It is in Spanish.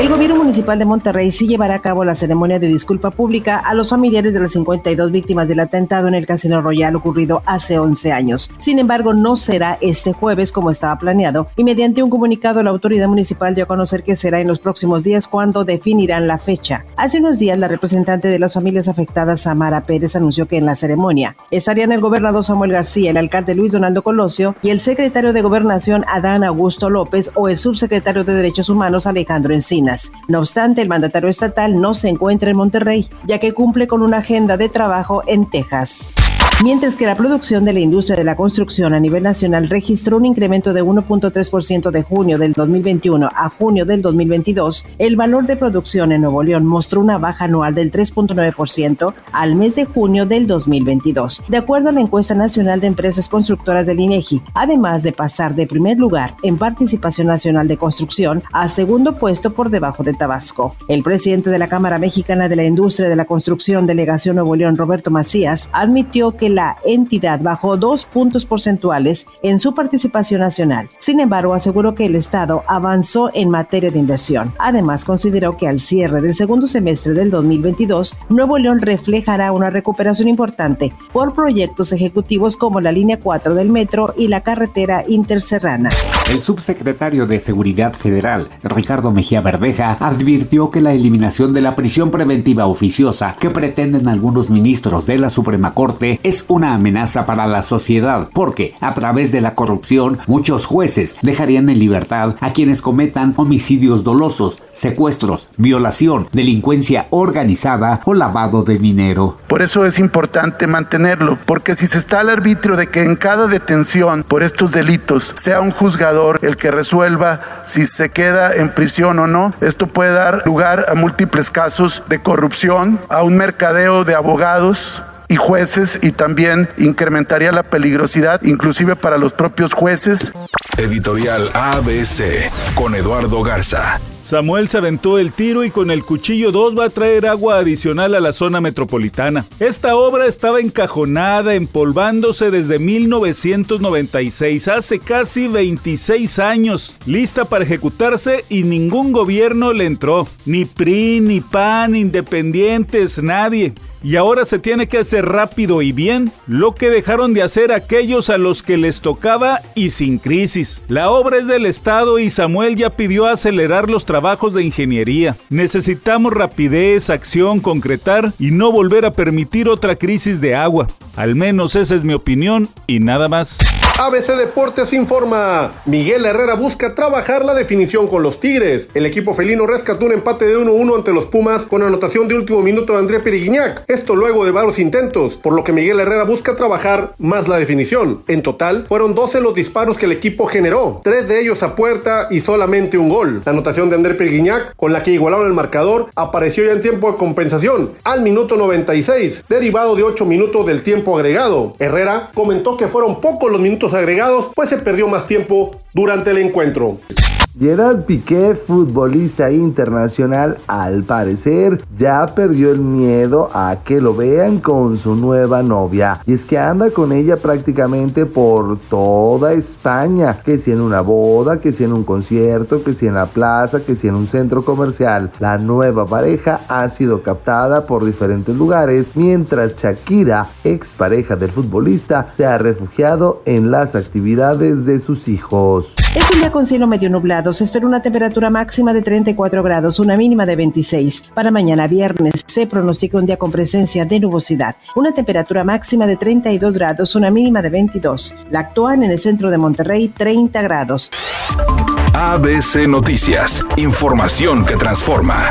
El gobierno municipal de Monterrey sí llevará a cabo la ceremonia de disculpa pública a los familiares de las 52 víctimas del atentado en el Casino Royal ocurrido hace 11 años. Sin embargo, no será este jueves como estaba planeado y mediante un comunicado la autoridad municipal dio a conocer que será en los próximos días cuando definirán la fecha. Hace unos días la representante de las familias afectadas, Samara Pérez, anunció que en la ceremonia estarían el gobernador Samuel García, el alcalde Luis Donaldo Colosio y el secretario de Gobernación Adán Augusto López o el subsecretario de Derechos Humanos Alejandro Encina. No obstante, el mandatario estatal no se encuentra en Monterrey, ya que cumple con una agenda de trabajo en Texas mientras que la producción de la industria de la construcción a nivel nacional registró un incremento de 1.3% de junio del 2021 a junio del 2022, el valor de producción en Nuevo León mostró una baja anual del 3.9% al mes de junio del 2022, de acuerdo a la encuesta nacional de empresas constructoras del INEGI, además de pasar de primer lugar en participación nacional de construcción a segundo puesto por debajo de Tabasco. El presidente de la Cámara Mexicana de la Industria de la Construcción, Delegación Nuevo León, Roberto Macías, admitió que la entidad bajó dos puntos porcentuales en su participación nacional. Sin embargo, aseguró que el Estado avanzó en materia de inversión. Además, consideró que al cierre del segundo semestre del 2022, Nuevo León reflejará una recuperación importante por proyectos ejecutivos como la línea 4 del metro y la carretera interserrana. El subsecretario de Seguridad Federal, Ricardo Mejía Verdeja, advirtió que la eliminación de la prisión preventiva oficiosa que pretenden algunos ministros de la Suprema Corte es una amenaza para la sociedad, porque a través de la corrupción muchos jueces dejarían en libertad a quienes cometan homicidios dolosos, secuestros, violación, delincuencia organizada o lavado de dinero. Por eso es importante mantenerlo, porque si se está al arbitrio de que en cada detención por estos delitos sea un juzgador el que resuelva si se queda en prisión o no, esto puede dar lugar a múltiples casos de corrupción, a un mercadeo de abogados, y jueces y también incrementaría la peligrosidad inclusive para los propios jueces. Editorial ABC con Eduardo Garza. Samuel se aventó el tiro y con el cuchillo 2 va a traer agua adicional a la zona metropolitana. Esta obra estaba encajonada, empolvándose desde 1996, hace casi 26 años, lista para ejecutarse y ningún gobierno le entró. Ni PRI, ni PAN, independientes, nadie y ahora se tiene que hacer rápido y bien lo que dejaron de hacer aquellos a los que les tocaba y sin crisis. La obra es del Estado y Samuel ya pidió acelerar los trabajos de ingeniería. Necesitamos rapidez, acción, concretar y no volver a permitir otra crisis de agua. Al menos esa es mi opinión y nada más. ABC Deportes informa. Miguel Herrera busca trabajar la definición con los Tigres. El equipo felino rescató un empate de 1-1 ante los Pumas con anotación de último minuto de André Periguiñac. Esto luego de varios intentos, por lo que Miguel Herrera busca trabajar más la definición. En total, fueron 12 los disparos que el equipo generó, tres de ellos a puerta y solamente un gol. La anotación de André Periguiñac, con la que igualaron el marcador, apareció ya en tiempo de compensación, al minuto 96, derivado de 8 minutos del tiempo agregado. Herrera comentó que fueron pocos los minutos agregados, pues se perdió más tiempo durante el encuentro. Gerard Piqué, futbolista internacional, al parecer ya perdió el miedo a que lo vean con su nueva novia. Y es que anda con ella prácticamente por toda España. Que si en una boda, que si en un concierto, que si en la plaza, que si en un centro comercial. La nueva pareja ha sido captada por diferentes lugares, mientras Shakira, expareja del futbolista, se ha refugiado en las actividades de sus hijos. Es un día con cielo medio nublado. Espera una temperatura máxima de 34 grados, una mínima de 26. Para mañana viernes se pronostica un día con presencia de nubosidad. Una temperatura máxima de 32 grados, una mínima de 22. La actual en el centro de Monterrey, 30 grados. ABC Noticias. Información que transforma.